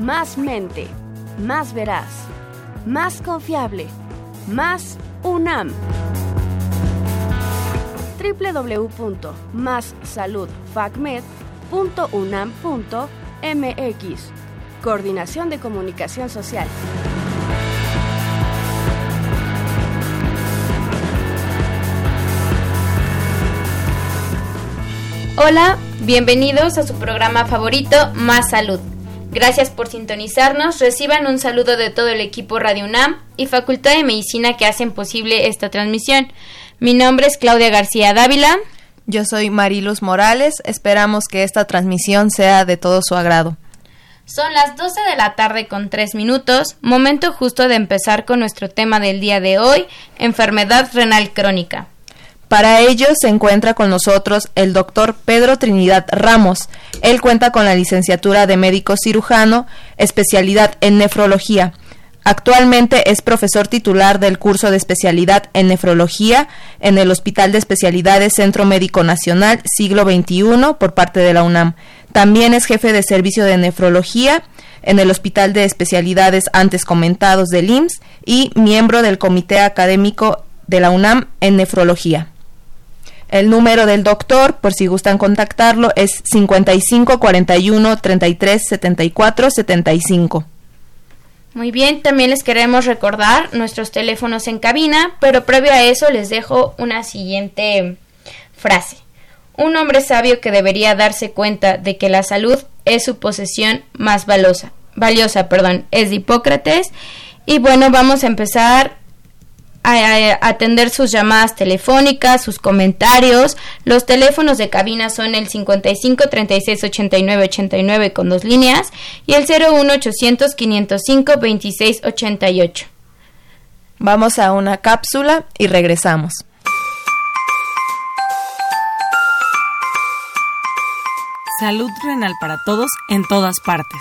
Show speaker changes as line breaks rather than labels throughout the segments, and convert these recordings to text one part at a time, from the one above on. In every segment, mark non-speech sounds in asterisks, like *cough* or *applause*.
más mente, más veraz, más confiable, más UNAM. www.massaludfacmed.unam.mx Coordinación de Comunicación Social.
Hola, bienvenidos a su programa favorito Más Salud. Gracias por sintonizarnos. Reciban un saludo de todo el equipo Radio UNAM y Facultad de Medicina que hacen posible esta transmisión. Mi nombre es Claudia García Dávila.
Yo soy Mariluz Morales. Esperamos que esta transmisión sea de todo su agrado.
Son las 12 de la tarde con 3 minutos, momento justo de empezar con nuestro tema del día de hoy, enfermedad renal crónica.
Para ello se encuentra con nosotros el doctor Pedro Trinidad Ramos. Él cuenta con la licenciatura de médico cirujano, especialidad en nefrología. Actualmente es profesor titular del curso de especialidad en nefrología en el Hospital de Especialidades Centro Médico Nacional Siglo XXI por parte de la UNAM. También es jefe de servicio de nefrología en el Hospital de Especialidades antes comentados del IMSS y miembro del Comité Académico de la UNAM en nefrología. El número del doctor, por si gustan contactarlo, es 55 41 33 74 75.
Muy bien, también les queremos recordar nuestros teléfonos en cabina, pero previo a eso les dejo una siguiente frase. Un hombre sabio que debería darse cuenta de que la salud es su posesión más valiosa, valiosa, perdón, es de Hipócrates. Y bueno, vamos a empezar a, atender sus llamadas telefónicas, sus comentarios. Los teléfonos de cabina son el 55 36 89 89 con dos líneas y el 01 800 505 26 88.
Vamos a una cápsula y regresamos.
Salud renal para todos en todas partes.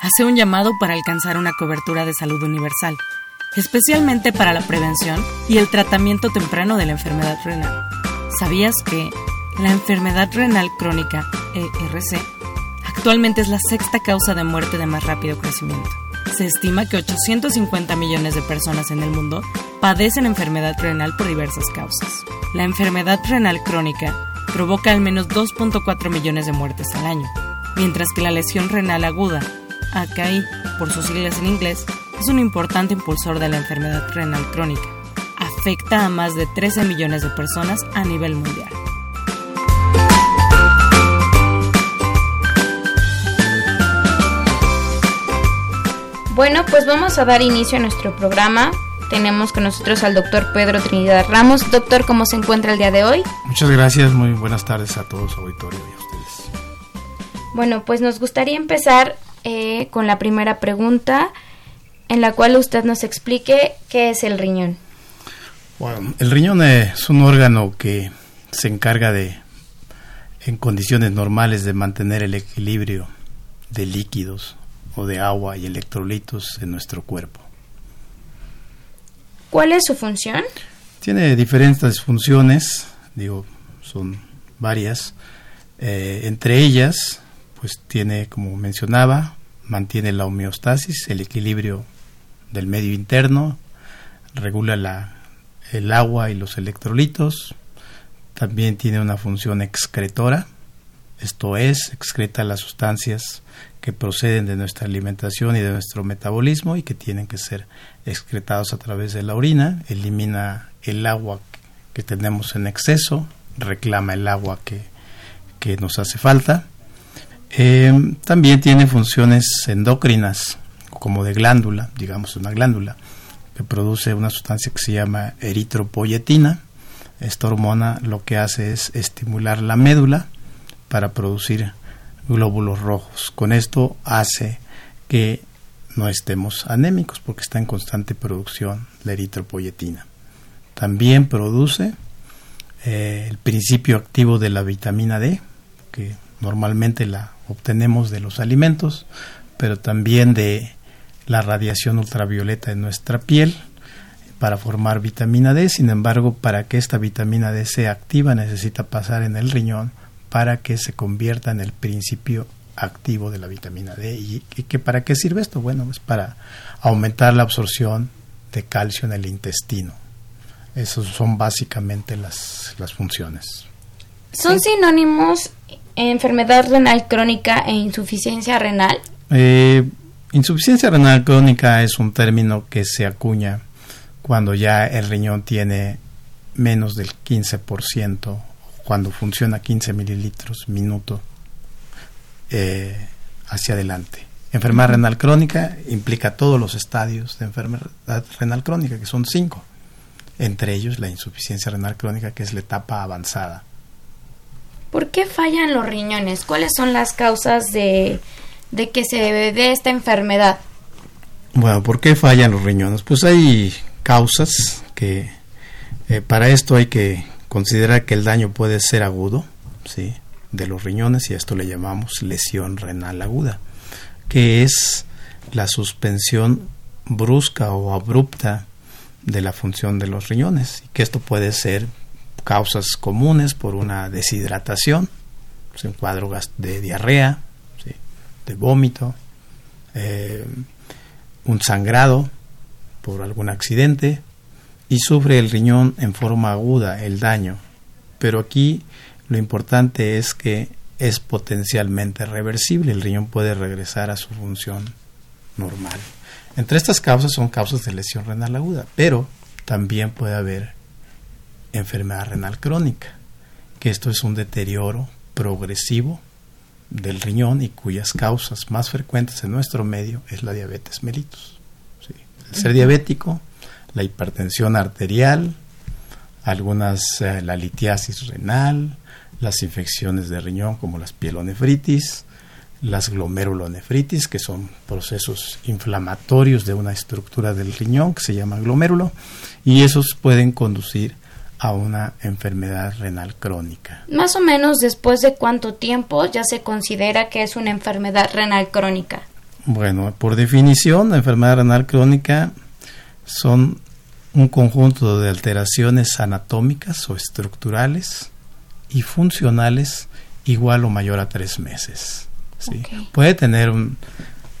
Hace un llamado para alcanzar una cobertura de salud universal especialmente para la prevención y el tratamiento temprano de la enfermedad renal. ¿Sabías que la enfermedad renal crónica, ERC, actualmente es la sexta causa de muerte de más rápido crecimiento? Se estima que 850 millones de personas en el mundo padecen enfermedad renal por diversas causas. La enfermedad renal crónica provoca al menos 2.4 millones de muertes al año, mientras que la lesión renal aguda, AKI por sus siglas en inglés, es un importante impulsor de la enfermedad renal crónica. Afecta a más de 13 millones de personas a nivel mundial.
Bueno, pues vamos a dar inicio a nuestro programa. Tenemos con nosotros al doctor Pedro Trinidad Ramos. Doctor, ¿cómo se encuentra el día de hoy?
Muchas gracias, muy buenas tardes a todos, auditorio y a ustedes.
Bueno, pues nos gustaría empezar eh, con la primera pregunta en la cual usted nos explique qué es el riñón.
Bueno, el riñón es un órgano que se encarga de, en condiciones normales, de mantener el equilibrio de líquidos o de agua y electrolitos en nuestro cuerpo.
¿Cuál es su función?
Tiene diferentes funciones, digo, son varias. Eh, entre ellas, pues tiene, como mencionaba, mantiene la homeostasis, el equilibrio del medio interno, regula la, el agua y los electrolitos, también tiene una función excretora, esto es, excreta las sustancias que proceden de nuestra alimentación y de nuestro metabolismo y que tienen que ser excretados a través de la orina, elimina el agua que tenemos en exceso, reclama el agua que, que nos hace falta. Eh, también tiene funciones endocrinas, como de glándula, digamos una glándula, que produce una sustancia que se llama eritropoyetina. Esta hormona lo que hace es estimular la médula para producir glóbulos rojos. Con esto hace que no estemos anémicos porque está en constante producción la eritropoyetina. También produce eh, el principio activo de la vitamina D, que normalmente la obtenemos de los alimentos, pero también de la radiación ultravioleta en nuestra piel para formar vitamina D. Sin embargo, para que esta vitamina D sea activa necesita pasar en el riñón para que se convierta en el principio activo de la vitamina D. ¿Y, que para qué sirve esto? Bueno, es para aumentar la absorción de calcio en el intestino. Esas son básicamente las, las funciones.
¿Son sinónimos enfermedad renal crónica e insuficiencia renal?
Eh, insuficiencia renal crónica es un término que se acuña cuando ya el riñón tiene menos del 15%, cuando funciona 15 mililitros minuto eh, hacia adelante. Enfermedad renal crónica implica todos los estadios de enfermedad renal crónica, que son cinco, entre ellos la insuficiencia renal crónica, que es la etapa avanzada.
¿Por qué fallan los riñones? ¿Cuáles son las causas de, que se dé esta enfermedad?
Bueno, ¿por qué fallan los riñones? Pues hay causas que eh, para esto hay que considerar que el daño puede ser agudo, ¿sí? de los riñones y esto le llamamos lesión renal aguda, que es la suspensión brusca o abrupta de la función de los riñones y que esto puede ser causas comunes por una deshidratación, un cuadro de diarrea, de vómito, eh, un sangrado por algún accidente y sufre el riñón en forma aguda el daño. Pero aquí lo importante es que es potencialmente reversible, el riñón puede regresar a su función normal. Entre estas causas son causas de lesión renal aguda, pero también puede haber enfermedad renal crónica, que esto es un deterioro progresivo del riñón y cuyas causas más frecuentes en nuestro medio es la diabetes mellitus. El ser diabético, la hipertensión arterial, algunas eh, la litiasis renal, las infecciones de riñón como las pielonefritis, las glomerulonefritis, que son procesos inflamatorios de una estructura del riñón que se llama glomérulo, y esos pueden conducir a una enfermedad renal crónica.
Más o menos después de cuánto tiempo ya se considera que es una enfermedad renal crónica.
Bueno, por definición, la enfermedad renal crónica son un conjunto de alteraciones anatómicas o estructurales y funcionales igual o mayor a tres meses. ¿sí? Puede tener un,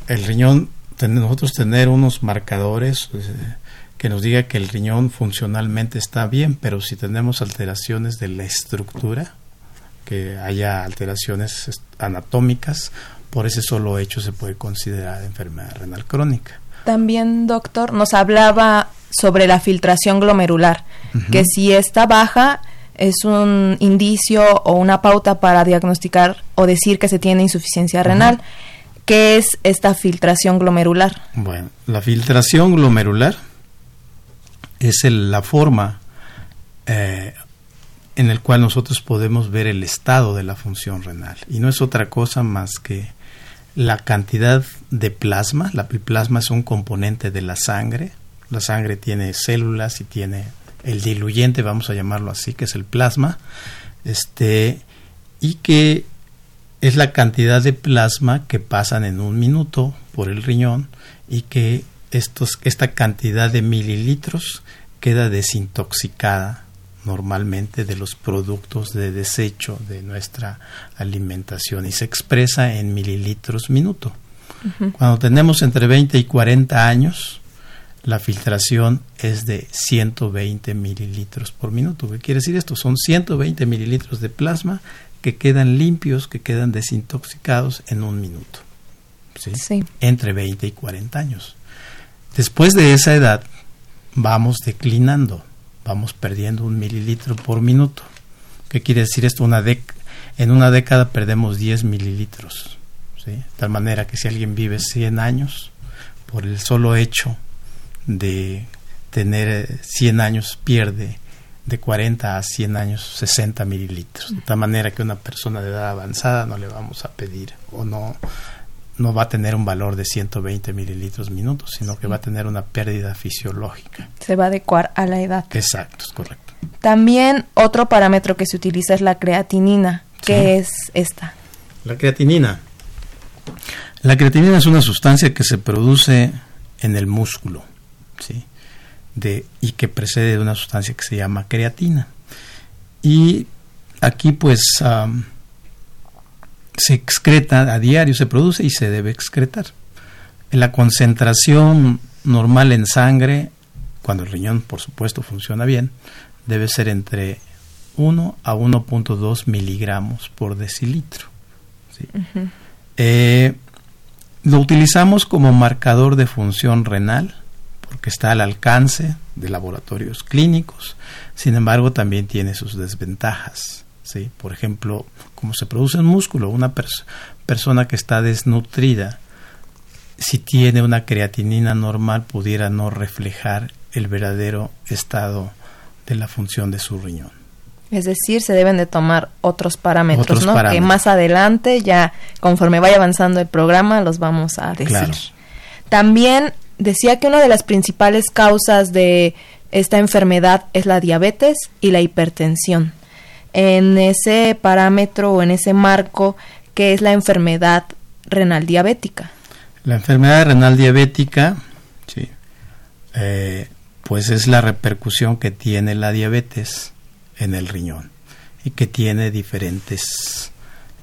el riñón, nosotros tener unos marcadores eh, que nos diga que el riñón funcionalmente está bien, pero si tenemos alteraciones de la estructura, que haya alteraciones anatómicas, por ese solo hecho se puede considerar enfermedad renal crónica.
También, doctor, nos hablaba sobre la filtración glomerular, que si está baja, es un indicio o una pauta para diagnosticar o decir que se tiene insuficiencia renal. ¿Qué es esta filtración glomerular?
Bueno, la filtración glomerular es la forma eh, en la cual nosotros podemos ver el estado de la función renal y no es otra cosa más que la cantidad de plasma. La plasma es un componente de la sangre. La sangre tiene células y tiene el diluyente, vamos a llamarlo así, que es el plasma, este, y que es la cantidad de plasma que pasan en un minuto por el riñón y que estos, esta cantidad de mililitros queda desintoxicada normalmente de los productos de desecho de nuestra alimentación y se expresa en mililitros minuto. Cuando tenemos entre 20 y 40 años, la filtración es de 120 mililitros por minuto. ¿Qué quiere decir esto? Son 120 mililitros de plasma que quedan limpios, que quedan desintoxicados en un minuto. ¿sí? Entre 20 y 40 años. Después de esa edad, vamos declinando, vamos perdiendo un mililitro por minuto. ¿Qué quiere decir esto? Una en una década perdemos 10 mililitros. De tal manera que si alguien vive 100 años, por el solo hecho de tener 100 años pierde de 40 a 100 años 60 mililitros. De tal manera que una persona de edad avanzada no le vamos a pedir o no no va a tener un valor de 120 mililitros minutos, sino que va a tener una pérdida fisiológica.
Se va a adecuar a la edad.
Exacto, es correcto.
También otro parámetro que se utiliza es la creatinina. ¿Qué es esta?
La creatinina. La creatinina es una sustancia que se produce en el músculo, ¿sí? De, y que precede de una sustancia que se llama creatina. Y aquí pues se excreta a diario, se produce y se debe excretar. La concentración normal en sangre, cuando el riñón por supuesto funciona bien, debe ser entre 1 a 1.2 miligramos por decilitro. Eh, lo utilizamos como marcador de función renal porque está al alcance de laboratorios clínicos, sin embargo también tiene sus desventajas. ¿Sí? Por ejemplo, como se produce en músculo, una persona que está desnutrida, si tiene una creatinina normal, pudiera no reflejar el verdadero estado de la función de su riñón.
Es decir, se deben de tomar otros parámetros, ¿no? Que más adelante, ya conforme vaya avanzando el programa, los vamos a decir. También decía que una de las principales causas de esta enfermedad es la diabetes y la hipertensión. En ese parámetro o en ese marco, ¿qué es la enfermedad renal diabética?
La enfermedad renal diabética, sí, eh, pues es la repercusión que tiene la diabetes en el riñón y que tiene diferentes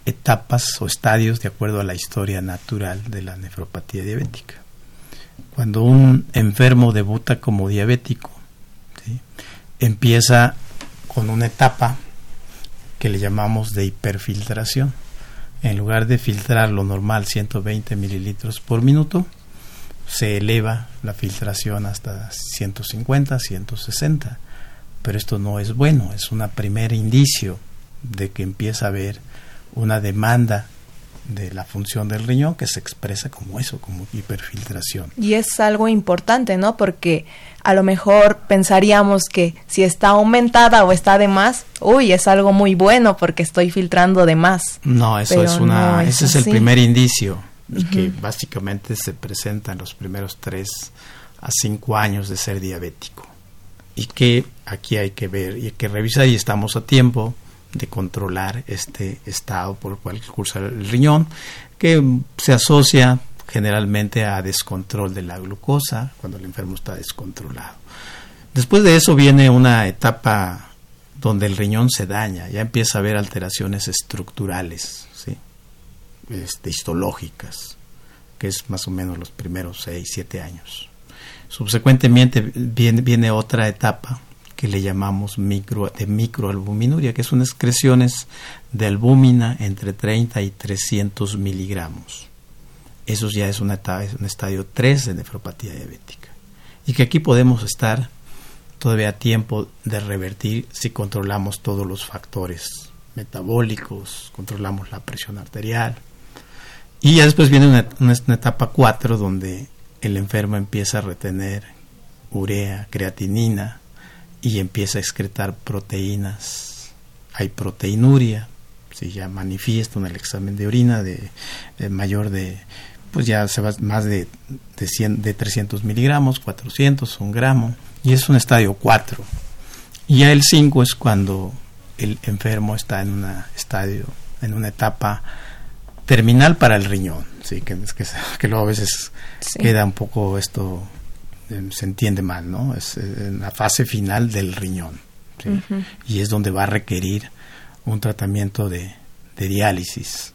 etapas o estadios de acuerdo a la historia natural de la nefropatía diabética. Cuando un enfermo debuta como diabético, empieza con una etapa que le llamamos de hiperfiltración. En lugar de filtrar lo normal 120 mililitros por minuto, se eleva la filtración hasta 150, 160 pero esto no es bueno, es un primer indicio de que empieza a haber una demanda de la función del riñón que se expresa como eso, como hiperfiltración.
Y es algo importante, ¿no? Porque a lo mejor pensaríamos que si está aumentada o está de más, uy, es algo muy bueno porque estoy filtrando de más.
No, eso es una, ese es el primer indicio que básicamente se presenta en los primeros tres a cinco años de ser diabético. Y que aquí hay que ver y hay que revisar y estamos a tiempo de controlar este estado por el cual cursa el riñón, que se asocia generalmente a descontrol de la glucosa cuando el enfermo está descontrolado. Después de eso viene una etapa donde el riñón se daña, ya empieza a haber alteraciones estructurales, ¿sí? Este, histológicas, que es más o menos los primeros 6, 7 años. Subsecuentemente viene, viene otra etapa que le llamamos micro, de microalbuminuria, que son excreciones de albúmina entre 30 y 300 miligramos. Eso ya es, una es un estadio 3 de nefropatía diabética. Y que aquí podemos estar todavía a tiempo de revertir si controlamos todos los factores metabólicos, controlamos la presión arterial. Y ya después viene una, una etapa 4 donde el enfermo empieza a retener urea, creatinina y empieza a excretar proteínas. Hay proteinuria, si ya manifiesta en el examen de orina de, mayor de, pues ya se va más de, de, 100, de 300 miligramos, 400, un gramo, y es un estadio 4. Y ya el 5 es cuando el enfermo está en una estadio, en una etapa terminal para el riñón, sí, que, que, que luego a veces queda un poco esto, eh, se entiende mal, ¿no? Es en la fase final del riñón, y es donde va a requerir un tratamiento de, de diálisis,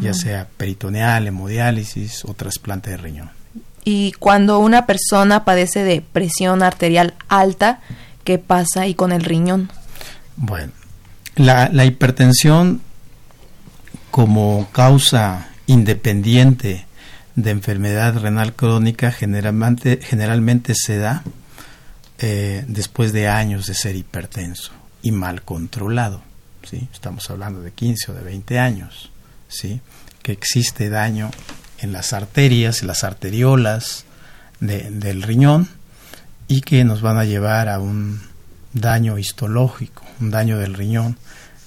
ya sea peritoneal, hemodiálisis o trasplante de riñón.
Y cuando una persona padece de presión arterial alta, ¿qué pasa ahí con el riñón?
Bueno, la, la hipertensión como causa independiente de enfermedad renal crónica generalmente, generalmente se da eh, después de años de ser hipertenso y mal controlado. ¿sí? Estamos hablando de 15 o de 20 años. ¿Sí? Que existe daño en las arterias, en las arteriolas del riñón y que nos van a llevar a un daño histológico, un daño del riñón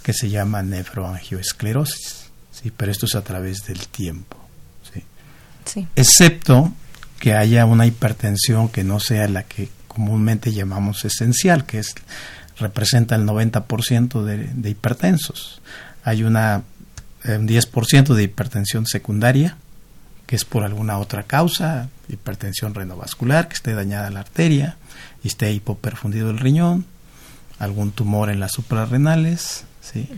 que se llama nefroangioesclerosis. ¿sí? Pero esto es a través del tiempo. ¿sí? excepto que haya una hipertensión que no sea la que comúnmente llamamos esencial, que es representa el 90% de, de hipertensos. Hay una un 10% de hipertensión secundaria, que es por alguna otra causa, hipertensión renovascular, que esté dañada la arteria y esté hipoperfundido el riñón, algún tumor en las suprarrenales, ¿sí?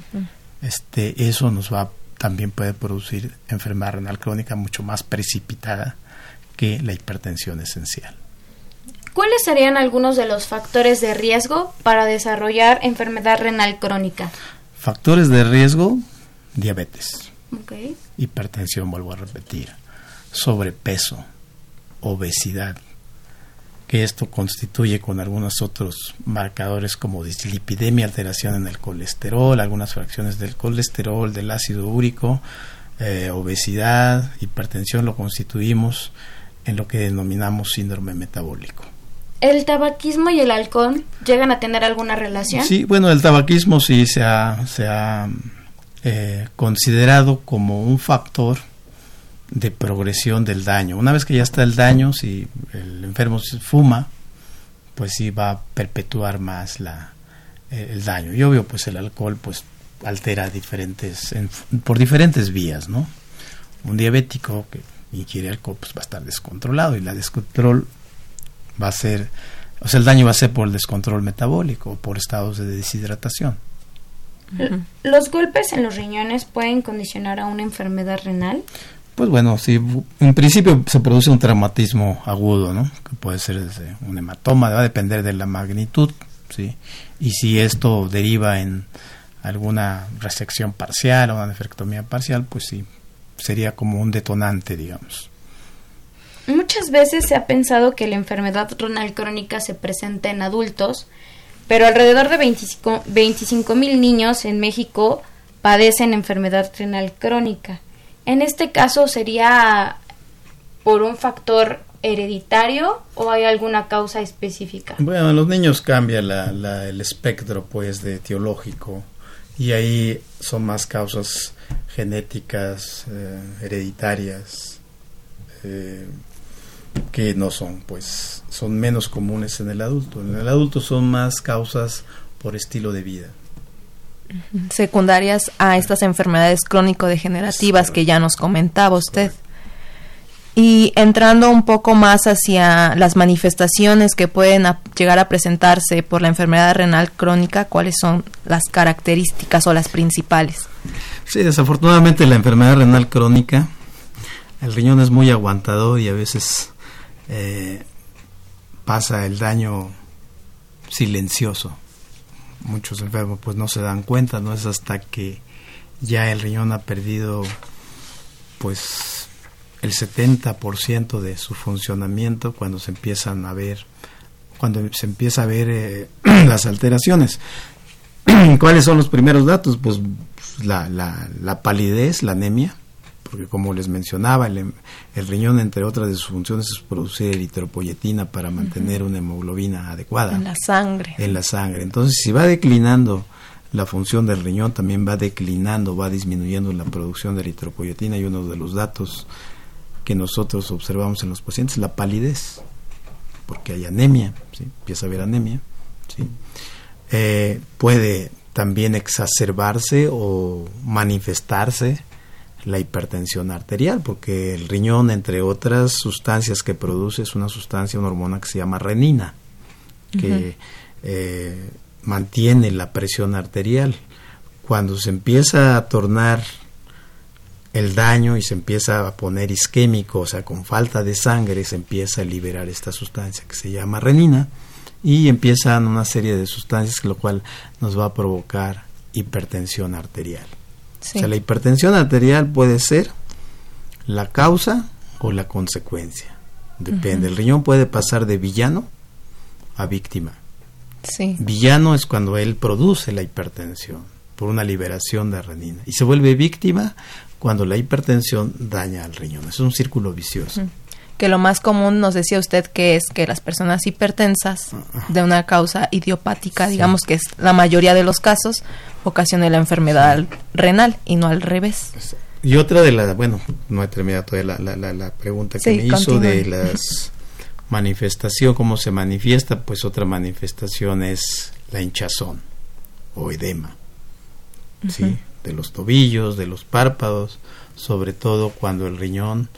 este, eso nos va también puede producir enfermedad renal crónica mucho más precipitada que la hipertensión esencial.
¿Cuáles serían algunos de los factores de riesgo para desarrollar enfermedad renal crónica?
Factores de riesgo, diabetes, hipertensión, vuelvo a repetir, sobrepeso, obesidad, que esto constituye con algunos otros marcadores como dislipidemia, alteración en el colesterol, algunas fracciones del colesterol, del ácido úrico, eh, obesidad, hipertensión, lo constituimos en lo que denominamos síndrome metabólico.
¿El tabaquismo y el alcohol llegan a tener alguna relación?
Sí, bueno, el tabaquismo sí se ha, se ha eh, considerado como un factor de progresión del daño. Una vez que ya está el daño, si el enfermo fuma, pues sí va a perpetuar más la, eh, el daño. Y obvio, pues el alcohol pues altera diferentes, por diferentes vías, ¿no? Un diabético que ingiere alcohol pues va a estar descontrolado y la descontrol va a ser, o sea, el daño va a ser por el descontrol metabólico, o por estados de deshidratación.
¿Los golpes en los riñones pueden condicionar a una enfermedad renal?
Pues bueno, si en principio se produce un traumatismo agudo, ¿no? Que puede ser desde un hematoma, va a depender de la magnitud, ¿sí? Y si esto deriva en alguna resección parcial o una nefrectomía parcial, pues sí, sería como un detonante, digamos.
Muchas veces se ha pensado que la enfermedad renal crónica se presenta en adultos, pero alrededor de 25 mil niños en México padecen enfermedad renal crónica. En este caso sería por un factor hereditario o hay alguna causa específica?
Bueno, en los niños cambia el espectro pues de etiológico y ahí son más causas genéticas, eh, hereditarias, eh, que no son, pues, son menos comunes en el adulto. En el adulto son más causas por estilo de vida.
Secundarias a estas enfermedades crónico-degenerativas que ya nos comentaba usted. Y entrando un poco más hacia las manifestaciones que pueden llegar a presentarse por la enfermedad renal crónica, ¿cuáles son las características o las principales?
Sí, desafortunadamente la enfermedad renal crónica, el riñón es muy aguantador y a veces eh, pasa el daño silencioso. Muchos enfermos pues no se dan cuenta, no es hasta que ya el riñón ha perdido pues el 70% de su funcionamiento cuando se empiezan a ver cuando se empieza a ver eh, *clears throat* las alteraciones. *clears throat* ¿Cuáles son los primeros datos? Pues la, la, la palidez, la anemia, porque como les mencionaba, el, riñón, entre otras de sus funciones, es producir eritropoyetina para mantener una hemoglobina adecuada.
En la sangre.
En la sangre. Entonces, si va declinando la función del riñón, también va declinando, va disminuyendo la producción de eritropoyetina y uno de los datos que nosotros observamos en los pacientes, la palidez, porque hay anemia, ¿sí? empieza a haber anemia. ¿sí? Eh, puede también exacerbarse o manifestarse la hipertensión arterial, porque el riñón, entre otras sustancias que produce, es una sustancia, una hormona que se llama renina, que eh, mantiene la presión arterial. Cuando se empieza a tornar el daño y se empieza a poner isquémico, o sea, con falta de sangre, se empieza a liberar esta sustancia que se llama renina y empiezan una serie de sustancias, lo cual nos va a provocar hipertensión arterial. O sea, la hipertensión arterial puede ser la causa o la consecuencia. Depende. El riñón puede pasar de villano a víctima.
Sí.
Villano es cuando él produce la hipertensión por una liberación de renina y se vuelve víctima cuando la hipertensión daña al riñón. Es un círculo vicioso.
Que lo más común nos decía usted que es que las personas hipertensas de una causa idiopática, digamos que es la mayoría de los casos, ocasione la enfermedad renal y no al revés.
Y otra de las, bueno, no he terminado todavía la, la, la, pregunta que me hizo de las manifestación, cómo se manifiesta, pues otra manifestación es la hinchazón o edema, ¿sí? De los tobillos, de los párpados, sobre todo cuando el riñón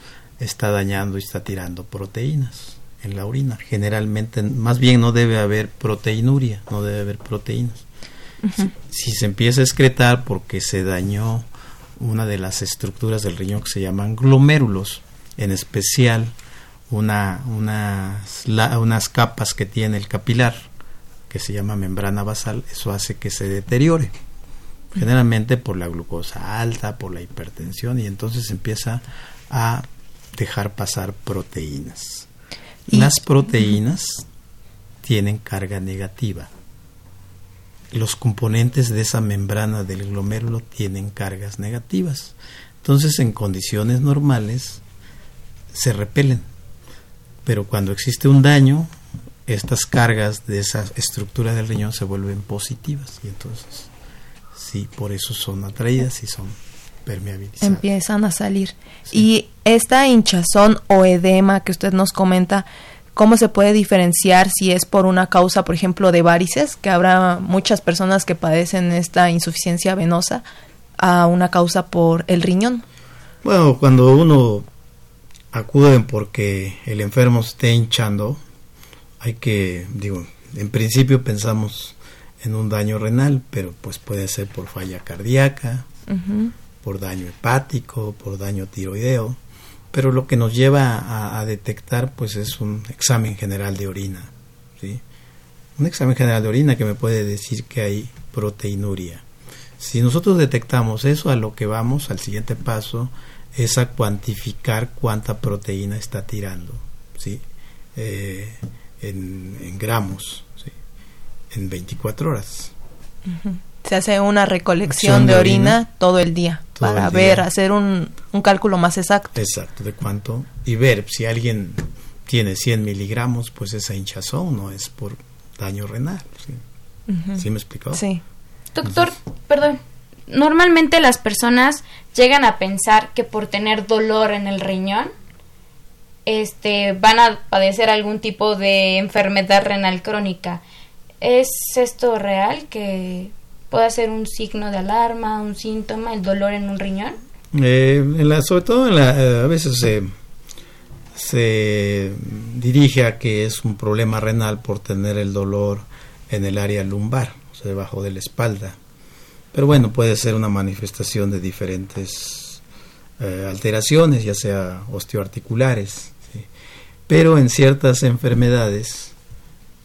está dañando y está tirando proteínas en la orina. Generalmente, más bien no debe haber proteinuria, no debe haber proteínas. si, se empieza a excretar porque se dañó una de las estructuras del riñón que se llaman glomérulos, en especial una, unas, unas capas que tiene el capilar, que se llama membrana basal, eso hace que se deteriore. Generalmente por la glucosa alta, por la hipertensión, y entonces empieza a dejar pasar proteínas. Las proteínas tienen carga negativa. Los componentes de esa membrana del glomérulo tienen cargas negativas. Entonces, en condiciones normales, se repelen pero cuando existe un daño, estas cargas de esa estructura del riñón se vuelven positivas y entonces sí, por eso son atraídas y son
Empiezan a salir. Y esta hinchazón o edema que usted nos comenta, ¿cómo se puede diferenciar si es por una causa, por ejemplo, de varices, que habrá muchas personas que padecen esta insuficiencia venosa, a una causa por el riñón?
Bueno, cuando uno acuden porque el enfermo esté hinchando, hay que, digo, en principio pensamos en un daño renal, pero pues puede ser por falla cardíaca, por daño hepático, por daño tiroideo, pero lo que nos lleva a, detectar pues es un examen general de orina, ¿sí? Un examen general de orina que me puede decir que hay proteinuria. Si nosotros detectamos eso, a lo que vamos, al siguiente paso, es a cuantificar cuánta proteína está tirando, ¿sí? Eh, en, gramos, ¿sí? en 24 horas.
Se hace una recolección de, orina, todo el día para ver, hacer un, un, cálculo más exacto.
Exacto, de cuánto. Y ver si alguien tiene 100 miligramos, pues esa hinchazón no es por daño renal. ¿Sí, me explicó?
Sí.
Doctor, perdón, normalmente las personas llegan a pensar que por tener dolor en el riñón este van a padecer algún tipo de enfermedad renal crónica. ¿Es esto real que puede ser un signo de alarma, un síntoma, el dolor en un riñón?
Eh, sobre todo eh, a veces se, se dirige a que es un problema renal por tener el dolor en el área lumbar, o sea, debajo de la espalda. Pero bueno, puede ser una manifestación de diferentes eh, alteraciones, ya sea osteoarticulares. Pero en ciertas enfermedades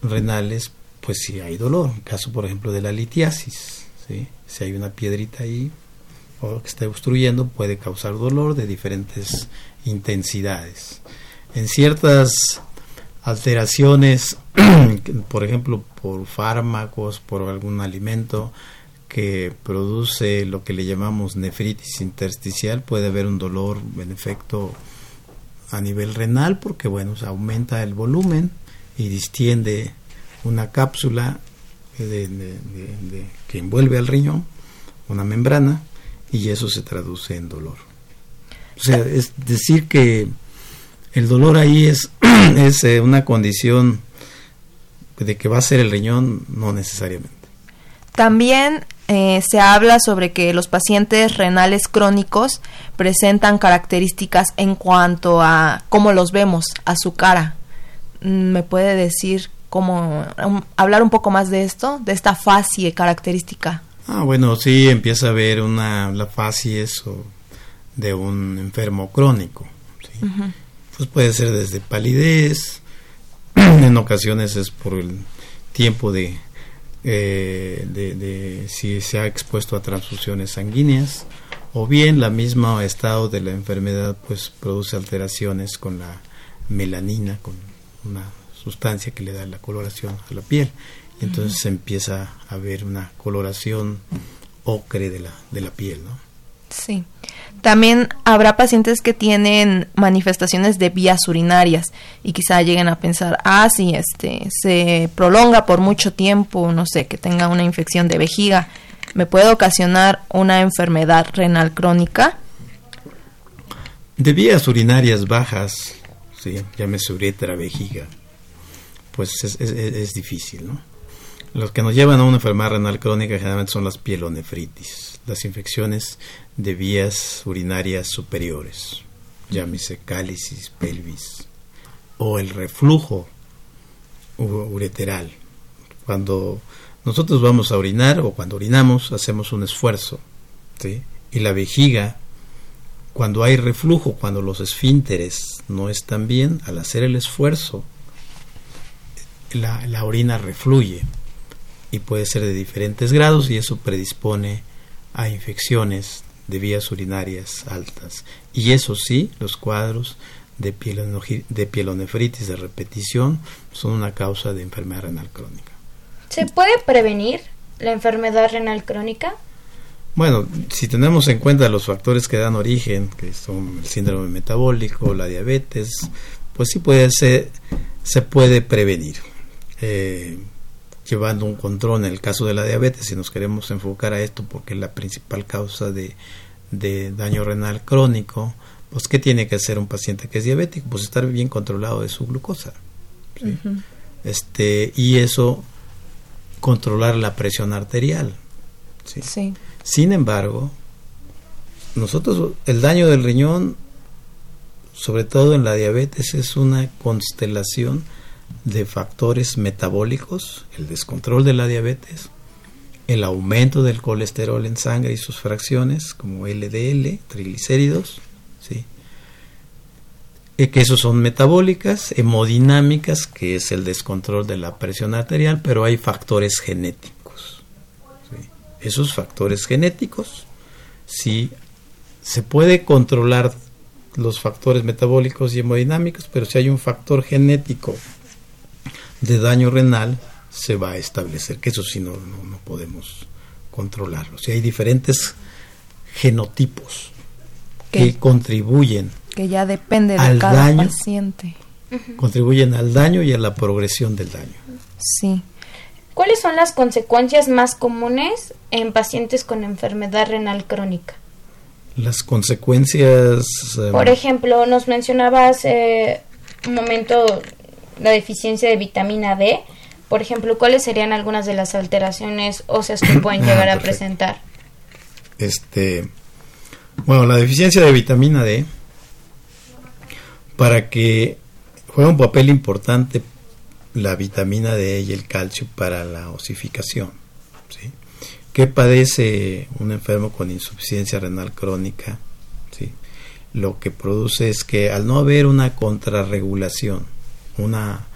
renales, pues sí hay dolor. En caso, por ejemplo, de la litiasis. Si hay una piedrita ahí o que está obstruyendo, puede causar dolor de diferentes intensidades. En ciertas alteraciones, *clears throat* por ejemplo, por fármacos, por algún alimento, que produce lo que le llamamos nefritis intersticial, puede haber un dolor en efecto a nivel renal porque bueno, se aumenta el volumen y distiende una cápsula que envuelve al riñón, una membrana, y eso se traduce en dolor. O sea, es decir que el dolor ahí es, *clears throat* es eh, una condición de que va a ser el riñón, no necesariamente.
También eh, se habla sobre que los pacientes renales crónicos presentan características en cuanto a cómo los vemos, a su cara. ¿Me puede decir cómo, um, hablar un poco más de esto, de esta facie característica?
Ah, bueno, sí, empieza a ver una, la facie eso de un enfermo crónico. Pues puede ser desde palidez, *clears throat* en ocasiones es por el tiempo de eh, de, si se ha expuesto a transfusiones sanguíneas o bien la misma estado de la enfermedad pues produce alteraciones con la melanina, con una sustancia que le da la coloración a la piel. Y entonces se empieza a ver una coloración ocre de la, de la piel, ¿no?
Sí. También habrá pacientes que tienen manifestaciones de vías urinarias y quizá lleguen a pensar, ah, sí, este, se prolonga por mucho tiempo, no sé, que tenga una infección de vejiga, me puede ocasionar una enfermedad renal crónica.
De vías urinarias bajas, ¿sí? llámese uretra, vejiga, pues es, difícil, ¿no? Los que nos llevan a una enfermedad renal crónica generalmente son las pielonefritis, las infecciones de vías urinarias superiores, llámese cálicis, pelvis, o el reflujo ureteral. Cuando nosotros vamos a orinar o cuando orinamos hacemos un esfuerzo, y la vejiga, cuando hay reflujo, cuando los esfínteres no están bien, al hacer el esfuerzo, la, la orina refluye y puede ser de diferentes grados y eso predispone a infecciones de vías urinarias altas. Y eso sí, los cuadros de, de pielonefritis de repetición son una causa de enfermedad renal crónica.
¿Se puede prevenir la enfermedad renal crónica?
Bueno, si tenemos en cuenta los factores que dan origen, que son el síndrome metabólico, la diabetes, pues sí puede ser, se puede prevenir. Eh, llevando un control en el caso de la diabetes, si nos queremos enfocar a esto porque es la principal causa de, daño renal crónico, pues ¿qué tiene que hacer un paciente que es diabético? Pues estar bien controlado de su glucosa. este, y eso, controlar la presión arterial. ¿sí? Sin embargo, nosotros, el daño del riñón, sobre todo en la diabetes, es una constelación de factores metabólicos, el descontrol de la diabetes, el aumento del colesterol en sangre y sus fracciones, como LDL, triglicéridos, ¿sí? Eh, que esos son metabólicas, hemodinámicas, que es el descontrol de la presión arterial, pero hay factores genéticos. Esos factores genéticos, si se puede controlar los factores metabólicos y hemodinámicos, pero si hay un factor genético de daño renal se va a establecer, que eso sí no, no, podemos controlarlo. Si hay diferentes genotipos que contribuyen
que ya depende de al cada daño, paciente.
Contribuyen al daño y a la progresión del daño.
Sí. ¿Cuáles son las consecuencias más comunes en pacientes con enfermedad renal crónica?
Las consecuencias...
Por em, ejemplo, nos mencionaba hace un momento la deficiencia de vitamina D. Por ejemplo, ¿cuáles serían algunas de las alteraciones óseas que pueden *clears throat* llegar a ah, presentar?
Este, bueno, la deficiencia de vitamina D, para que juega un papel importante la vitamina D y el calcio para la osificación. ¿sí? ¿Qué padece un enfermo con insuficiencia renal crónica? ¿sí? Lo que produce es que al no haber una contrarregulación, una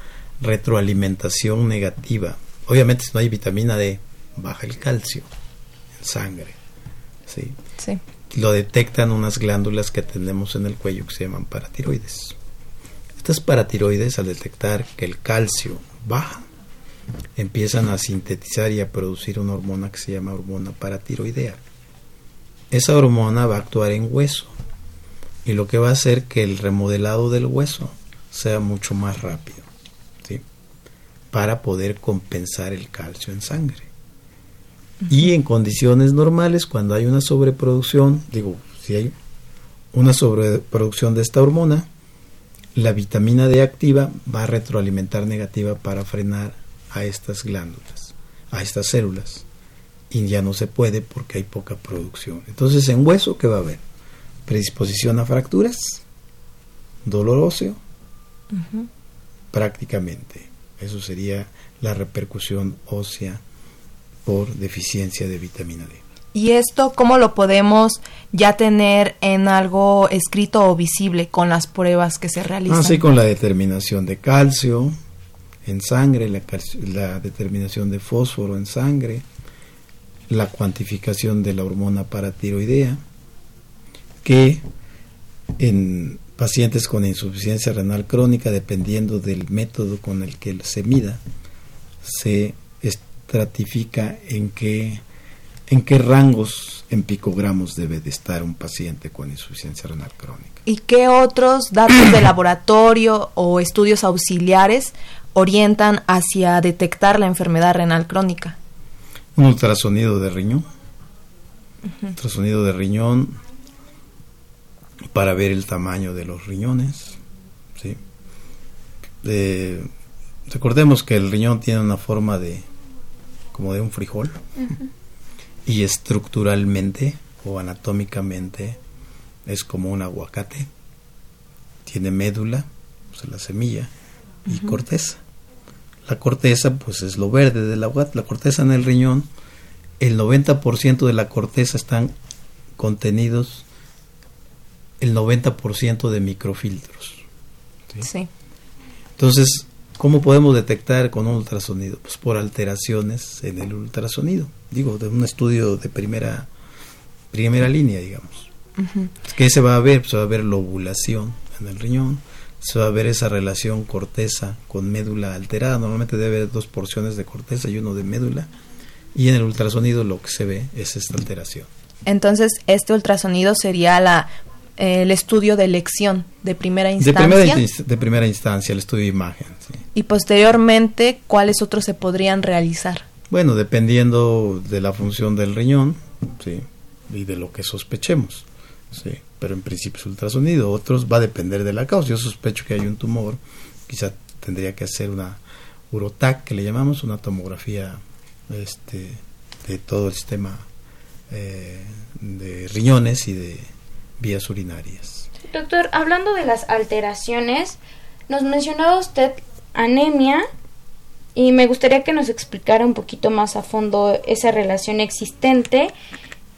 retroalimentación negativa. Obviamente si no hay vitamina D, baja el calcio en sangre. ¿sí?
Sí.
Lo detectan unas glándulas que tenemos en el cuello que se llaman paratiroides. Estas paratiroides al detectar que el calcio baja, empiezan a sintetizar y a producir una hormona que se llama hormona paratiroidea. Esa hormona va a actuar en hueso y lo que va a hacer que el remodelado del hueso sea mucho más rápido, ¿sí? para poder compensar el calcio en sangre. Y en condiciones normales, cuando hay una sobreproducción, digo, si hay una sobreproducción de esta hormona, la vitamina D activa va a retroalimentar negativa para frenar a estas glándulas, a estas células. Y ya no se puede porque hay poca producción. Entonces, en hueso, ¿qué va a haber? Predisposición a fracturas, dolor óseo, prácticamente. Eso sería la repercusión ósea por deficiencia de vitamina D.
¿Y esto cómo lo podemos ya tener en algo escrito o visible con las pruebas que se realizan?
Así con la determinación de calcio en sangre, la, la determinación de fósforo en sangre, la cuantificación de la hormona paratiroidea, que en pacientes con insuficiencia renal crónica, dependiendo del método con el que se mida, se estratifica en qué, en qué rangos en picogramos debe de estar un paciente con insuficiencia renal crónica.
¿Y qué otros datos de laboratorio o estudios auxiliares orientan hacia detectar la enfermedad renal crónica?
Un ultrasonido de riñón. Ultrasonido de riñón para ver el tamaño de los riñones. ¿sí? recordemos que el riñón tiene una forma de como de un frijol y estructuralmente o anatómicamente es como un aguacate. Tiene médula, o sea, la semilla, y corteza. La corteza, pues es lo verde del aguacate. La corteza en el riñón, el 90% de la corteza están contenidos el 90% de microfiltros. ¿sí? Entonces, ¿cómo podemos detectar con un ultrasonido? Pues por alteraciones en el ultrasonido. Digo, de un estudio de primera, primera línea, digamos. ¿Qué se va a ver? Pues se va a ver la ovulación en el riñón, se va a ver esa relación corteza con médula alterada. Normalmente debe haber dos porciones de corteza y uno de médula. Y en el ultrasonido lo que se ve es esta alteración.
Entonces, este ultrasonido sería la el estudio de elección de primera instancia.
De primera, instancia, el estudio de imagen.
Y posteriormente, ¿cuáles otros se podrían realizar?
Bueno, dependiendo de la función del riñón ¿sí? y de lo que sospechemos. ¿sí? Pero en principio es ultrasonido. Otros va a depender de la causa. Yo sospecho que hay un tumor. Quizá tendría que hacer una urotac, que le llamamos, una tomografía este, de todo el sistema eh, de riñones y de vías urinarias.
Doctor, hablando de las alteraciones, nos mencionaba usted anemia y me gustaría que nos explicara un poquito más a fondo esa relación existente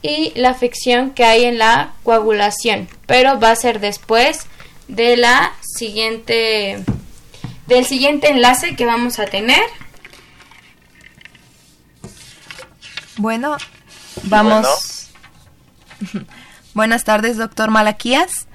y la afección que hay en la coagulación, pero va a ser después de la siguiente del siguiente enlace que vamos a tener.
Bueno, vamos *laughs* Buenas tardes, doctor Malaquías.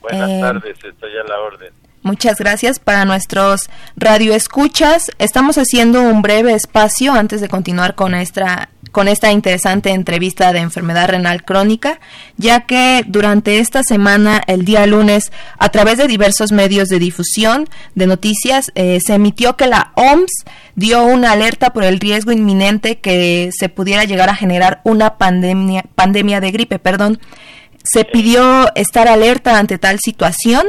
Buenas eh, tardes, estoy a la orden.
Muchas gracias para nuestros radioescuchas. Estamos haciendo un breve espacio antes de continuar con esta, con esta interesante entrevista de enfermedad renal crónica, ya que durante esta semana, el día lunes, a través de diversos medios de difusión de noticias, eh, se emitió que la OMS dio una alerta por el riesgo inminente que se pudiera llegar a generar una pandemia, pandemia de gripe, perdón. Se pidió estar alerta ante tal situación,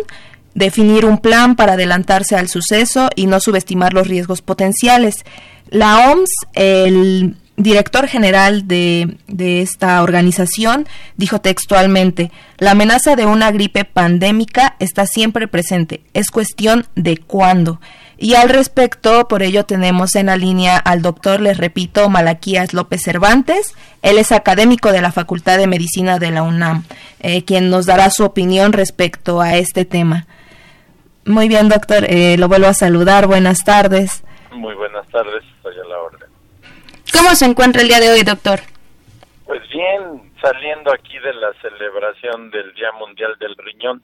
definir un plan para adelantarse al suceso y no subestimar los riesgos potenciales. La OMS, el director general de, esta organización dijo textualmente, la amenaza de una gripe pandémica está siempre presente, es cuestión de cuándo. Y al respecto, por ello tenemos en la línea al doctor, les repito, Malaquías López Cervantes. Él es académico de la Facultad de Medicina de la UNAM, eh, quien nos dará su opinión respecto a este tema. Muy bien, doctor, eh, lo vuelvo a saludar. Buenas tardes.
Muy buenas tardes, estoy a la orden.
¿Cómo se encuentra el día de hoy, doctor?
Pues bien, saliendo aquí de la celebración del Día Mundial del Riñón.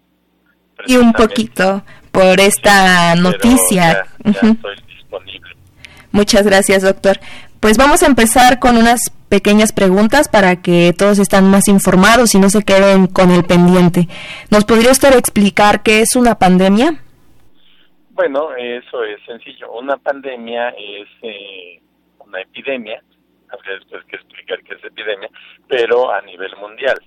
Y un poquito por esta noticia.
estoy disponible.
Muchas gracias, doctor. Pues vamos a empezar con unas pequeñas preguntas para que todos estén más informados y no se queden con el pendiente. ¿Nos podría usted explicar qué es una pandemia?
Bueno, eso es sencillo. Una pandemia es eh, una epidemia, habría después que explicar qué es epidemia, pero a nivel mundial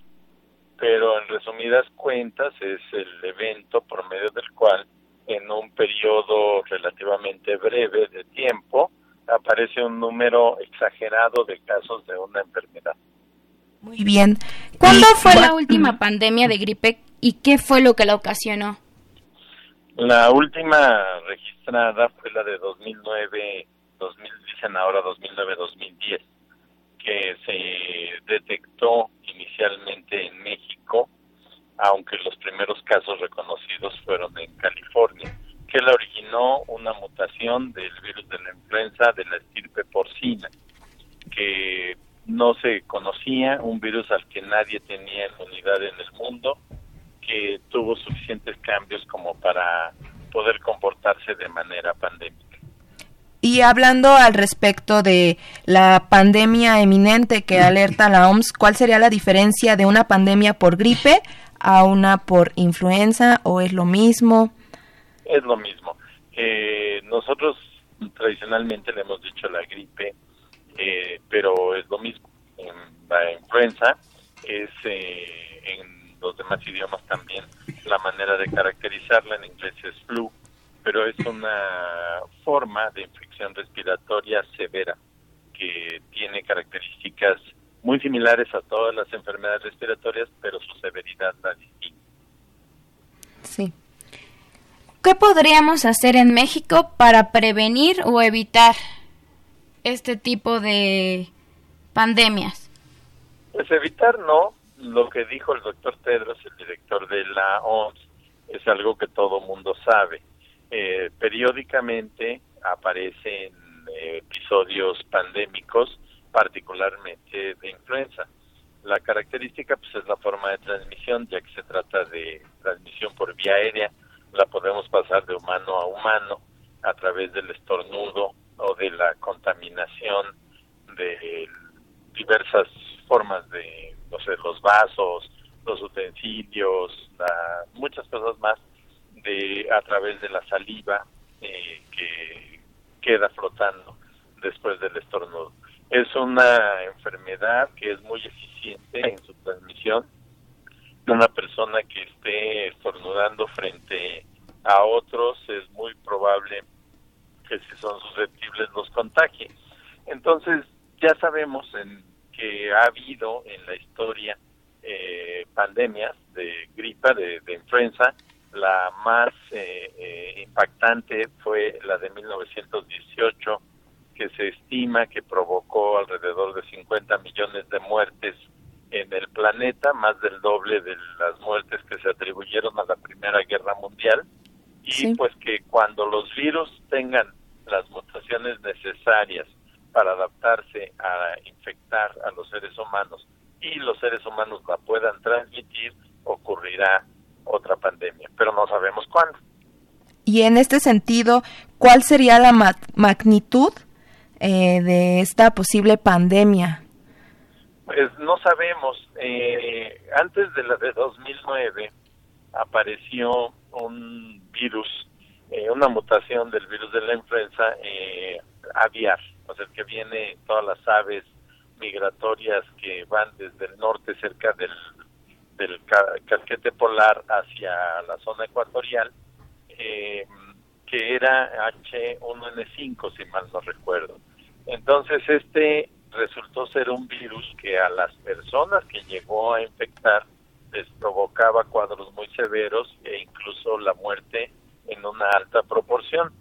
pero en resumidas cuentas es el evento por medio del cual en un periodo relativamente breve de tiempo aparece un número exagerado de casos de una enfermedad.
Muy bien.
¿Cuándo fue la última *clears throat* pandemia de gripe y qué fue lo que la ocasionó?
La última registrada fue la de 2009, 2000, dicen ahora 2009-2010 que se detectó inicialmente en México, aunque los primeros casos reconocidos fueron en California, que la originó una mutación del virus de la influenza de la estirpe porcina, que no se conocía, un virus al que nadie tenía inmunidad en el mundo, que tuvo suficientes cambios como para poder comportarse de manera pandémica.
Y hablando al respecto de la pandemia eminente que *laughs* alerta la OMS, ¿cuál sería la diferencia de una pandemia por gripe a una por influenza o es lo mismo?
Es lo mismo. Eh, nosotros tradicionalmente le hemos dicho la gripe, eh, pero es lo mismo. La influenza es eh, los demás idiomas también la manera de caracterizarla, en inglés es flu, pero es una forma de infección respiratoria severa que tiene características muy similares a todas las enfermedades respiratorias, pero su severidad la distingue.
Sí. ¿Qué podríamos hacer en México para prevenir o evitar este tipo de pandemias?
Pues evitar no. Lo que dijo el doctor Tedros, el director de la OMS, es algo que todo mundo sabe. Eh, periódicamente aparecen eh, episodios pandémicos, particularmente de influenza. La característica pues es la forma de transmisión, ya que se trata de transmisión por vía aérea, la podemos pasar de humano a humano a través del estornudo o de la contaminación de diversas formas de, no sé, los vasos, los utensilios, muchas cosas más de a través de la saliva eh, que queda flotando después del estornudo. Es una enfermedad que es muy eficiente en su transmisión. Una persona que esté estornudando frente a otros es muy probable que si son susceptibles los contagie. Entonces, ya sabemos en, que ha habido en la historia eh, pandemias de gripa, de, influenza. La más eh, eh, impactante fue la de 1918, que se estima que provocó alrededor de 50 millones de muertes en el planeta, más del doble de las muertes que se atribuyeron a la Primera Guerra Mundial. Y pues que cuando los virus tengan las mutaciones necesarias para adaptarse a infectar a los seres humanos y los seres humanos la puedan transmitir, ocurrirá otra pandemia, pero no sabemos cuándo.
Y en este sentido, ¿cuál sería la magnitud eh, de esta posible pandemia?
Pues no sabemos. Eh, antes de la de 2009 apareció un virus, eh, una mutación del virus de la influenza aviar, o sea, que viene todas las aves migratorias que van desde el norte cerca del, del casquete polar hacia la zona ecuatorial, eh, que era H1N5, si mal no recuerdo. Entonces, este resultó ser un virus que a las personas que llegó a infectar les provocaba cuadros muy severos e incluso la muerte en una alta proporción.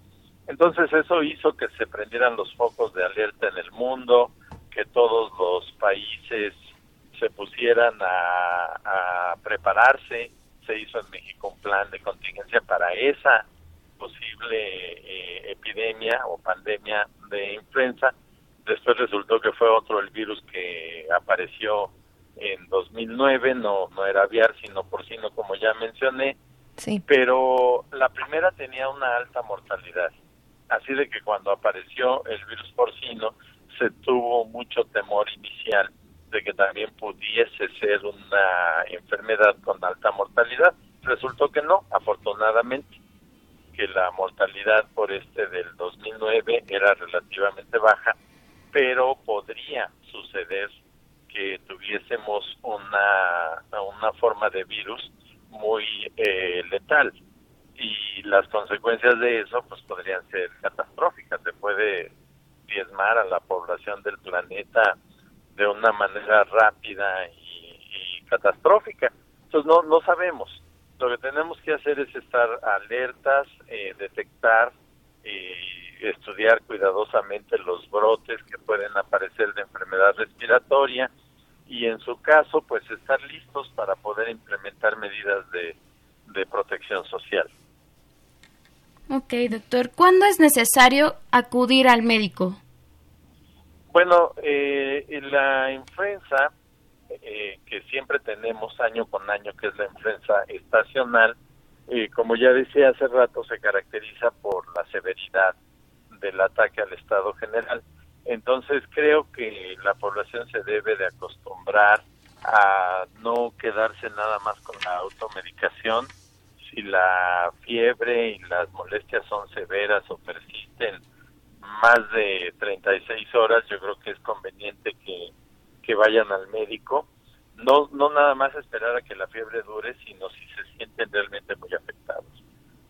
Entonces eso hizo que se prendieran los focos de alerta en el mundo, que todos los países se pusieran a, prepararse. Se hizo en México un plan de contingencia para esa posible eh, epidemia o pandemia de influenza. Después resultó que fue otro el virus que apareció en 2009, no, no era aviar, sino porcino, como ya mencioné. Sí. Pero la primera tenía una alta mortalidad. Así de que cuando apareció el virus porcino, se tuvo mucho temor inicial de que también pudiese ser una enfermedad con alta mortalidad. Resultó que no, afortunadamente, que la mortalidad por este del 2009 era relativamente baja, pero podría suceder que tuviésemos una, una forma de virus muy eh, letal y las consecuencias de eso pues podrían ser catastróficas. Se puede diezmar a la población del planeta de una manera rápida y, catastrófica. Entonces no, no sabemos. Lo que tenemos que hacer es estar alertas, eh, detectar y estudiar cuidadosamente los brotes que pueden aparecer de enfermedad respiratoria y en su caso pues estar listos para poder implementar medidas de, de protección social.
Ok, doctor. ¿Cuándo es necesario acudir al médico?
Bueno, eh, la influenza eh, que siempre tenemos año con año, que es la influenza estacional, eh, como ya decía hace rato, se caracteriza por la severidad del ataque al estado general. Entonces creo que la población se debe de acostumbrar a no quedarse nada más con la automedicación, si la fiebre y las molestias son severas o persisten más de 36 horas, yo creo que es conveniente que, vayan al médico. no, no nada más esperar a que la fiebre dure, sino si se sienten realmente muy afectados.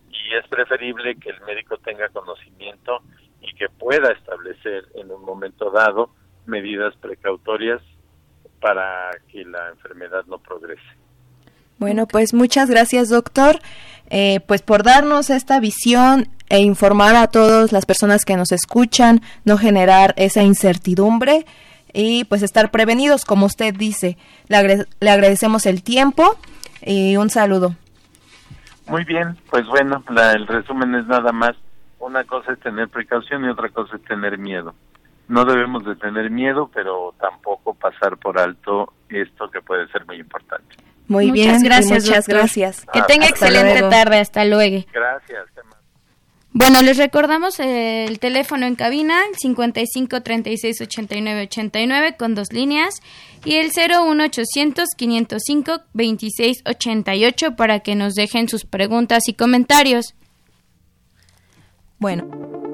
Y es preferible que el médico tenga conocimiento y que pueda establecer en un momento dado medidas precautorias para que la enfermedad no progrese.
Bueno, pues muchas gracias, doctor, eh, pues por darnos esta visión e informar a todas las personas que nos escuchan, no generar esa incertidumbre y pues estar prevenidos, como usted dice. Le, le agradecemos el tiempo y un saludo.
Muy bien, pues bueno, la, el resumen es nada más. Una cosa es tener precaución y otra cosa es tener miedo. No debemos de tener miedo, pero tampoco pasar por alto esto que puede ser muy importante.
Muy bien, gracias, muchas gracias.
Que tenga excelente tarde, hasta luego.
Gracias.
Bueno, les recordamos el teléfono en cabina, 55 36 89 89 con dos líneas y el 01800 505 26 88 para que nos dejen sus preguntas y comentarios.
Bueno.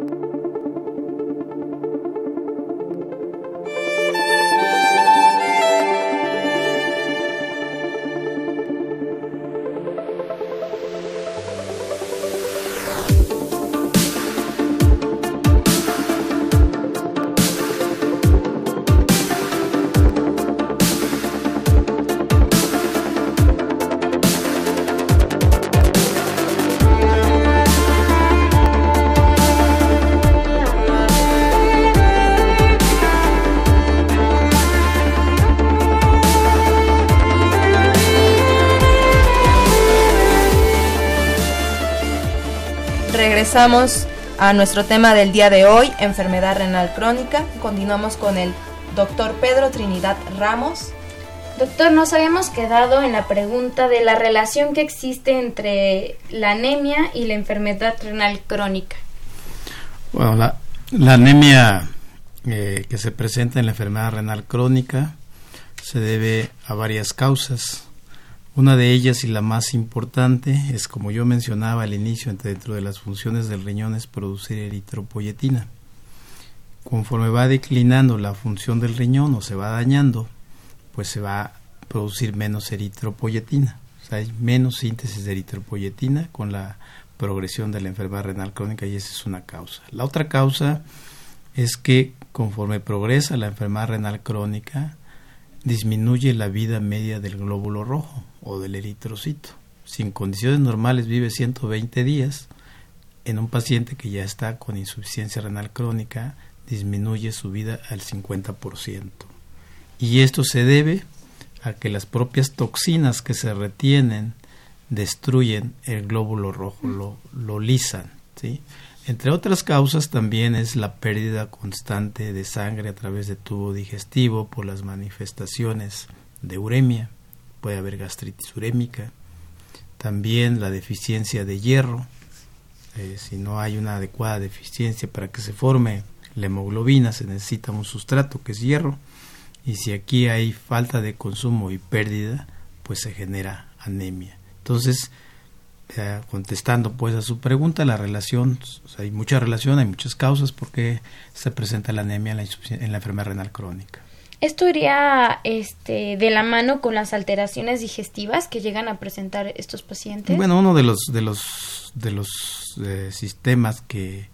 Regresamos a nuestro tema del día de hoy, enfermedad renal crónica. Continuamos con el doctor Pedro Trinidad Ramos.
Doctor, nos habíamos quedado en la pregunta de la relación que existe entre la anemia y la enfermedad renal crónica.
Bueno, la, anemia eh, que se presenta en la enfermedad renal crónica se debe a varias causas. Una de ellas y la más importante es, como yo mencionaba al inicio, dentro de las funciones del riñón es producir eritropoyetina. Conforme va declinando la función del riñón o se va dañando, pues se va a producir menos eritropoyetina. O sea, hay menos síntesis de eritropoyetina con la progresión de la enfermedad renal crónica y esa es una causa. La otra causa es que conforme progresa la enfermedad renal crónica, disminuye la vida media del glóbulo rojo o del eritrocito. Si en condiciones normales vive 120 días, en un paciente que ya está con insuficiencia renal crónica, disminuye su vida al 50%. Y esto se debe a que las propias toxinas que se retienen destruyen el glóbulo rojo, lo, lo lisan. Entre otras causas también es la pérdida constante de sangre a través de tubo digestivo por las manifestaciones de uremia puede haber gastritis urémica, también la deficiencia de hierro, eh, si no hay una adecuada deficiencia para que se forme la hemoglobina se necesita un sustrato que es hierro y si aquí hay falta de consumo y pérdida pues se genera anemia. Entonces contestando pues a su pregunta la relación hay mucha relación hay muchas causas por qué se presenta la anemia en la, en la enfermedad renal crónica
esto iría este, de la mano con las alteraciones digestivas que llegan a presentar estos pacientes.
Bueno, uno de los de los de los eh, sistemas que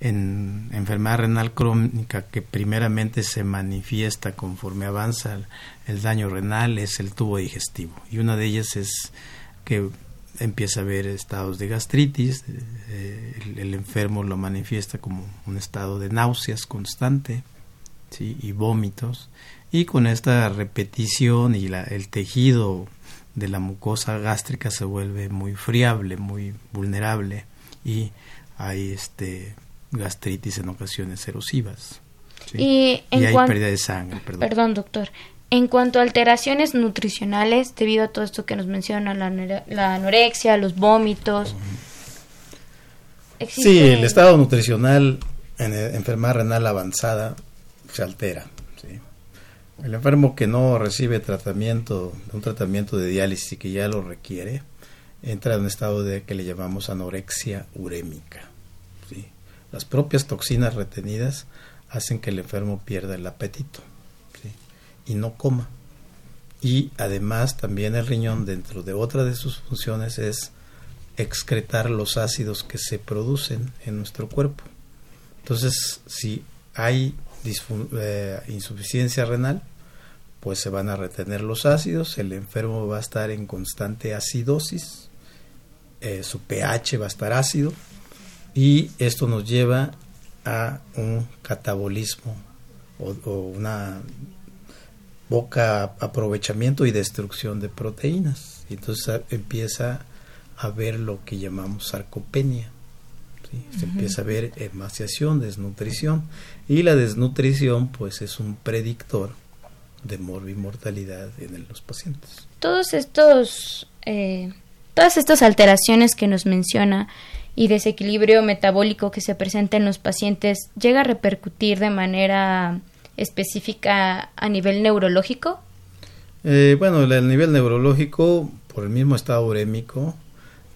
en enfermedad renal crónica que primeramente se manifiesta conforme avanza el, daño renal es el tubo digestivo y una de ellas es que empieza a haber estados de gastritis, eh, el, el, enfermo lo manifiesta como un estado de náuseas constante ¿sí? y vómitos y con esta repetición y la, el tejido de la mucosa gástrica se vuelve muy friable, muy vulnerable y hay este gastritis en ocasiones erosivas.
Y,
hay pérdida de sangre.
Perdón. doctor. En cuanto a alteraciones nutricionales, debido a todo esto que nos menciona, la, la anorexia, los vómitos.
Sí, el estado nutricional en enfermedad renal avanzada se altera. El enfermo que no recibe tratamiento, un tratamiento de diálisis que ya lo requiere, entra en un estado de que le llamamos anorexia urémica. Las propias toxinas retenidas hacen que el enfermo pierda el apetito y no coma. y además también el riñón dentro de otra de sus funciones es excretar los ácidos que se producen en nuestro cuerpo. Entonces, si hay eh, insuficiencia renal, pues se van a retener los ácidos, el enfermo va a estar en constante acidosis, eh, su pH va a estar ácido y esto nos lleva a un catabolismo o, una boca aprovechamiento y destrucción de proteínas. Entonces empieza a ver lo que llamamos sarcopenia. Se empieza a ver emaciación, desnutrición. Y la desnutrición pues es un predictor de morbimortalidad en los pacientes.
Todos estos, eh, todas estas alteraciones que nos menciona y desequilibrio metabólico que se presenta en los pacientes llega a repercutir de manera específica a nivel neurológico?
Eh, bueno, el nivel neurológico, por el mismo estado urémico,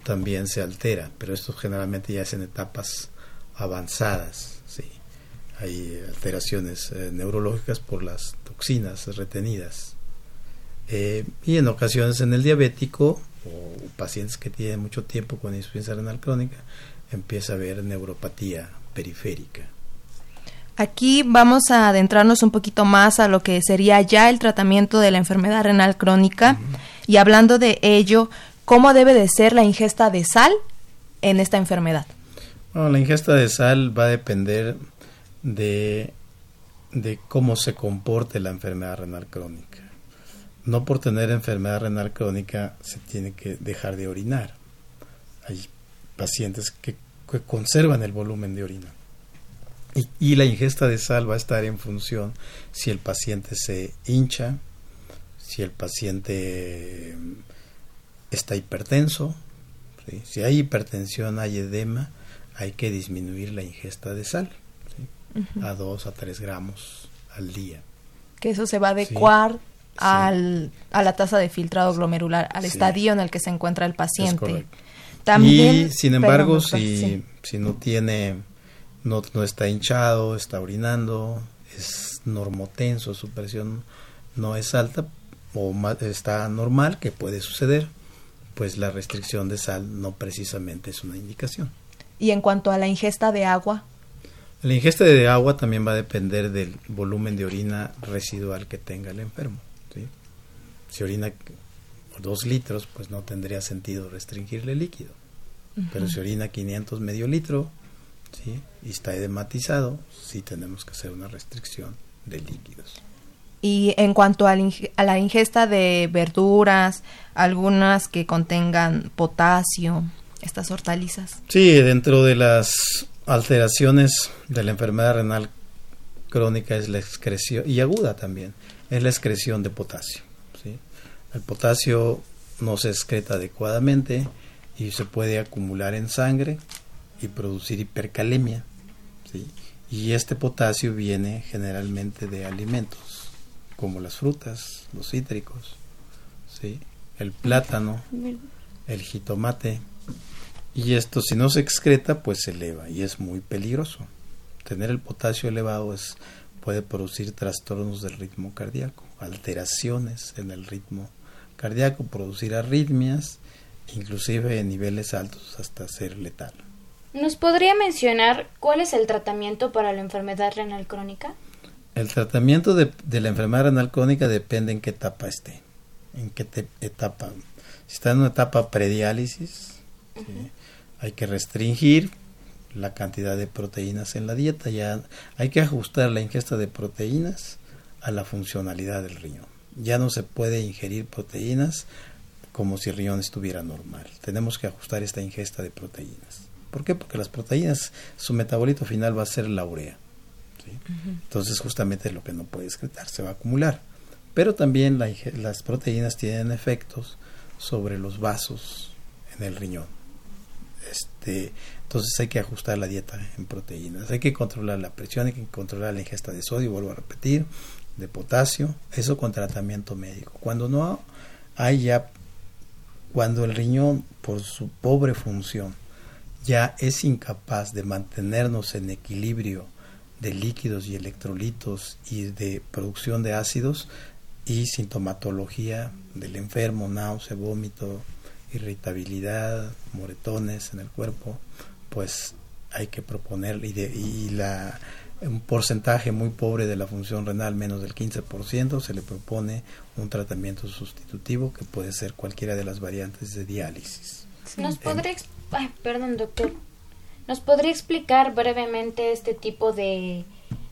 también se altera, pero esto generalmente ya es en etapas avanzadas. ¿sí? Hay alteraciones eh, neurológicas por las toxinas retenidas. Eh, y en ocasiones en el diabético o pacientes que tienen mucho tiempo con insuficiencia renal crónica, empieza a haber neuropatía periférica.
Aquí vamos a adentrarnos un poquito más a lo que sería ya el tratamiento de la enfermedad renal crónica y hablando de ello, ¿cómo debe de ser la ingesta de sal en esta enfermedad?
La ingesta de sal va a depender de, de cómo se comporte la enfermedad renal crónica. No por tener enfermedad renal crónica se tiene que dejar de orinar. Hay pacientes que conservan el volumen de orina y, la ingesta de sal va a estar en función si el paciente se hincha, si el paciente está hipertenso. Si hay hipertensión, hay edema, hay que disminuir la ingesta de sal a 2 a 3 gramos al día.
Que eso se va a adecuar Al, a la tasa de filtrado glomerular, al estadio en el que se encuentra el paciente.
También, y sin embargo, si, si no tiene no, no está hinchado, está orinando, es normotenso, su presión no es alta o está normal, que puede suceder, pues la restricción de sal no precisamente es una indicación.
¿Y en cuanto a la ingesta de agua?
La ingesta de agua también va a depender del volumen de orina residual que tenga el enfermo. Si orina dos litros, pues no tendría sentido restringirle líquido. Pero si orina 500 medio litro, y está edematizado, sí tenemos que hacer una restricción de líquidos.
Y en cuanto a la ingesta de verduras, algunas que contengan potasio, estas hortalizas.
Sí, dentro de las alteraciones de la enfermedad renal crónica es la excreción, y aguda también, es la excreción de potasio. El potasio no se excreta adecuadamente y se puede acumular en sangre y producir hipercalemia. ¿sí? Y este potasio viene generalmente de alimentos, como las frutas, los cítricos, ¿sí? el plátano, el jitomate. Y esto si no se excreta, pues se eleva y es muy peligroso. Tener el potasio elevado es, puede producir trastornos del ritmo cardíaco, alteraciones en el ritmo cardíaco, producir arritmias, inclusive en niveles altos hasta ser letal.
¿Nos podría mencionar cuál es el tratamiento para la enfermedad renal crónica?
El tratamiento de, la enfermedad renal crónica depende en qué etapa esté. En qué etapa. Si está en una etapa prediálisis, hay que restringir la cantidad de proteínas en la dieta. Ya hay que ajustar la ingesta de proteínas a la funcionalidad del riñón. Ya no se puede ingerir proteínas como si el riñón estuviera normal. Tenemos que ajustar esta ingesta de proteínas. ¿Por qué? Porque las proteínas, su metabolito final va a ser la urea. Entonces justamente lo que no puede excretar se va a acumular. Pero también las proteínas tienen efectos sobre los vasos en el riñón. Este, entonces hay que ajustar la dieta en proteínas. Hay que controlar la presión, hay que controlar la ingesta de sodio, vuelvo a repetir, de potasio, eso con tratamiento médico. Cuando no hay ya, cuando el riñón, por su pobre función, ya es incapaz de mantenernos en equilibrio de líquidos y electrolitos y de producción de ácidos, y sintomatología del enfermo, náusea, vómito, irritabilidad, moretones en el cuerpo, pues hay que proponer y, y la un porcentaje muy pobre de la función renal, menos del 15%, se le propone un tratamiento sustitutivo que puede ser cualquiera de las variantes de diálisis.
¿Nos podría, perdón, doctor, ¿nos podría explicar brevemente este tipo de,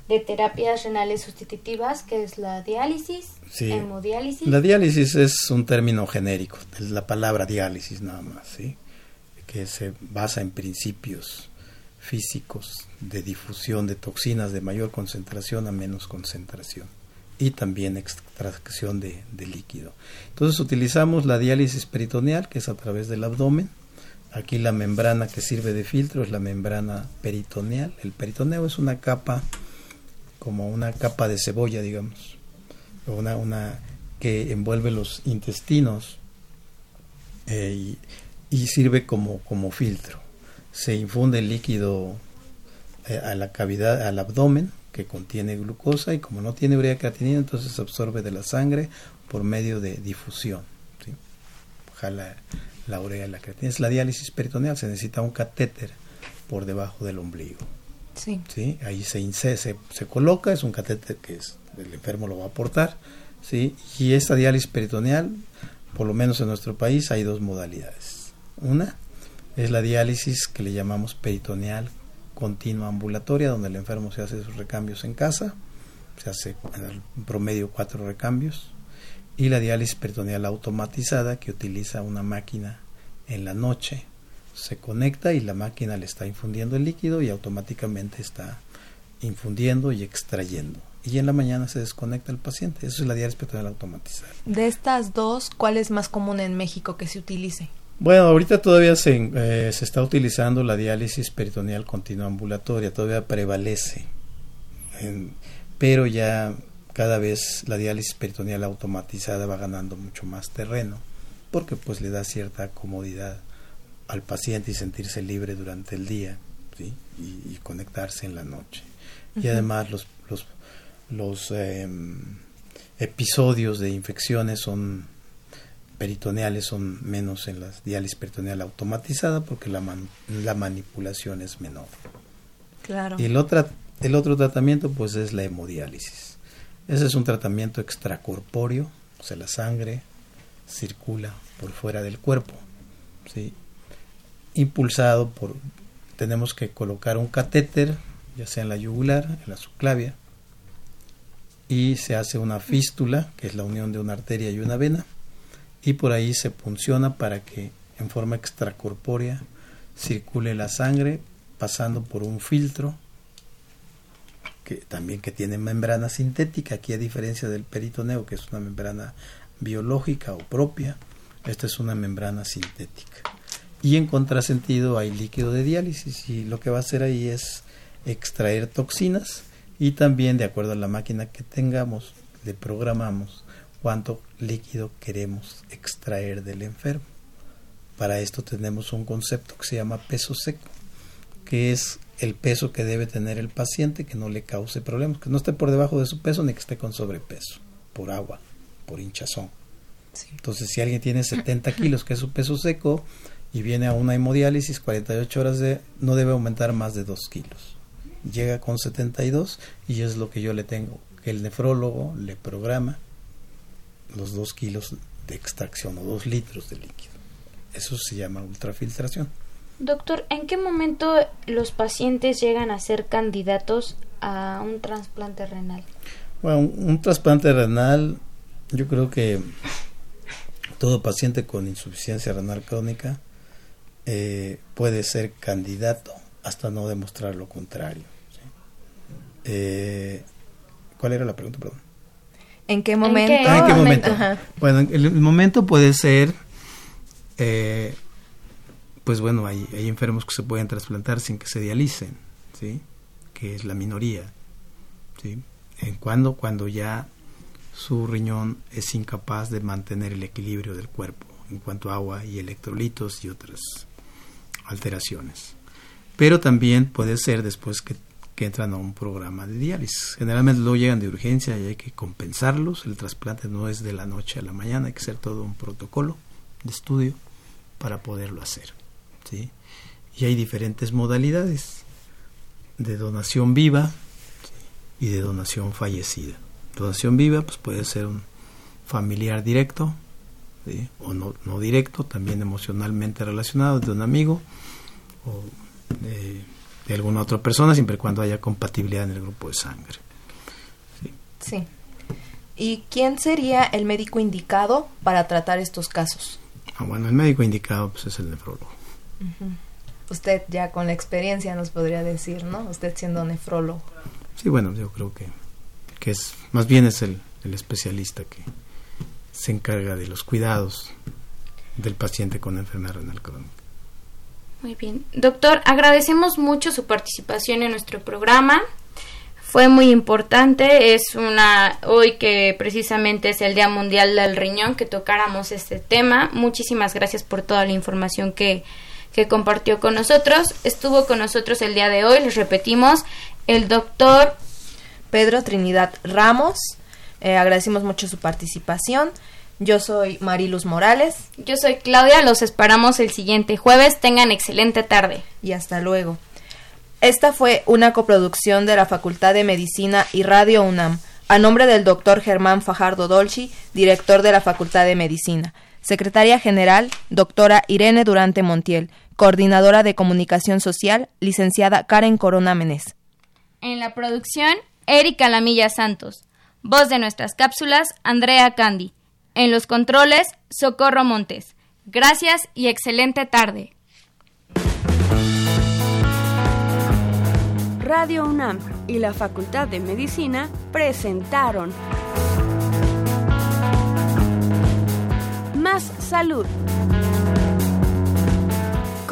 de terapias renales sustitutivas, que es la diálisis, hemodiálisis?
La diálisis es un término genérico, es la palabra diálisis nada más, ¿sí? que se basa en principios físicos de difusión de toxinas de mayor concentración a menos concentración y también extracción de, líquido. Entonces utilizamos la diálisis peritoneal, que es a través del abdomen. Aquí la membrana que sirve de filtro es la membrana peritoneal. El peritoneo es una capa, como una capa de cebolla, digamos, una, una que envuelve los intestinos eh, y, sirve como, como filtro se infunde el líquido eh, a la cavidad, al abdomen que contiene glucosa y como no tiene urea creatinina entonces se absorbe de la sangre por medio de difusión. ¿sí? La urea la creatinina. Es la diálisis peritoneal, se necesita un catéter por debajo del ombligo. Sí. ¿sí? Ahí se, se, se coloca, es un catéter que es, el enfermo lo va a aportar. ¿sí? Y esta diálisis peritoneal, por lo menos en nuestro país, hay dos modalidades. Una, es la diálisis que le llamamos peritoneal continua ambulatoria, donde el enfermo se hace sus recambios en casa, se hace en promedio cuatro recambios, y la diálisis peritoneal automatizada que utiliza una máquina en la noche, se conecta y la máquina le está infundiendo el líquido y automáticamente está infundiendo y extrayendo. Y en la mañana se desconecta el paciente. Eso es la diálisis peritoneal automatizada.
De estas dos, ¿cuál es más común en México que se utilice?
Bueno, ahorita todavía se, eh, se está utilizando la diálisis peritoneal continua ambulatoria, todavía prevalece, pero ya cada vez la diálisis peritoneal automatizada va ganando mucho más terreno, porque pues le da cierta comodidad al paciente y sentirse libre durante el día ¿sí? y, conectarse en la noche. Y además los, los, los em, episodios de infecciones son peritoneales son menos en la diálisis peritoneal automatizada porque la, la manipulación es menor.
Claro.
Y el, otra, el otro tratamiento pues es la hemodiálisis. Ese es un tratamiento extracorpóreo, o sea, la sangre circula por fuera del cuerpo, ¿sí? impulsado por, tenemos que colocar un catéter, ya sea en la yugular, en la subclavia, y se hace una fístula, que es la unión de una arteria y una vena, y por ahí se funciona para que en forma extracorpórea circule la sangre pasando por un filtro que también que tiene membrana sintética aquí a diferencia del peritoneo que es una membrana biológica o propia esta es una membrana sintética y en contrasentido hay líquido de diálisis y lo que va a hacer ahí es extraer toxinas y también de acuerdo a la máquina que tengamos le programamos cuánto líquido queremos extraer del enfermo. Para esto tenemos un concepto que se llama peso seco, que es el peso que debe tener el paciente que no le cause problemas, que no esté por debajo de su peso ni que esté con sobrepeso, por agua, por hinchazón. Entonces, si alguien tiene 70 kilos, que es su peso seco, y viene a una hemodiálisis, 48 horas de, no debe aumentar más de 2 kilos. Llega con 72 y es lo que yo le tengo, que el nefrólogo le programa los dos kilos de extracción o dos litros de líquido. Eso se llama ultrafiltración.
Doctor, ¿en qué momento los pacientes llegan a ser candidatos a un trasplante renal?
Bueno, un, trasplante renal, yo creo que todo paciente con insuficiencia renal crónica eh, puede ser candidato hasta no demostrar lo contrario. Eh, ¿Cuál era la pregunta? Perdón.
¿En qué momento?
¿En qué, momento? Bueno, el, momento puede ser, eh, pues bueno, hay, enfermos que se pueden trasplantar sin que se dialicen, ¿sí? Que es la minoría, ¿sí? En cuando, cuando ya su riñón es incapaz de mantener el equilibrio del cuerpo en cuanto a agua y electrolitos y otras alteraciones. Pero también puede ser después que que entran a un programa de diálisis. Generalmente luego llegan de urgencia y hay que compensarlos. El trasplante no es de la noche a la mañana, hay que hacer todo un protocolo de estudio para poderlo hacer. ¿Sí? Y hay diferentes modalidades de donación viva y de donación fallecida. Donación viva pues puede ser un familiar directo o no, no directo, también emocionalmente relacionado de un amigo o de, de, alguna otra persona, siempre y cuando haya compatibilidad en el grupo de sangre.
Sí. sí. ¿Y quién sería el médico indicado para tratar estos casos?
Ah, bueno, el médico indicado pues, es el nefrólogo.
Usted ya con la experiencia nos podría decir, ¿no? Usted siendo nefrólogo.
Sí, bueno, yo creo que, que es más bien es el, el especialista que se encarga de los cuidados del paciente con enfermedad renal crónica.
Muy bien. Doctor, agradecemos mucho su participación en nuestro programa. Fue muy importante. Es una hoy que precisamente es el Día Mundial del Riñón que tocáramos este tema. Muchísimas gracias por toda la información que, que compartió con nosotros. Estuvo con nosotros el día de hoy, les repetimos, el doctor
Pedro Trinidad Ramos. Eh, agradecemos mucho su participación. Yo soy Mariluz Morales.
Yo soy Claudia. Los esperamos el siguiente jueves. Tengan excelente tarde.
Y hasta luego. Esta fue una coproducción de la Facultad de Medicina y Radio UNAM, a nombre del doctor Germán Fajardo Dolci, director de la Facultad de Medicina. Secretaria General, doctora Irene Durante Montiel. Coordinadora de Comunicación Social, licenciada Karen Corona Menez.
En la producción, Erika Lamilla Santos. Voz de nuestras cápsulas, Andrea Candy. En los controles, Socorro Montes. Gracias y excelente tarde.
Radio UNAM y la Facultad de Medicina presentaron Más Salud.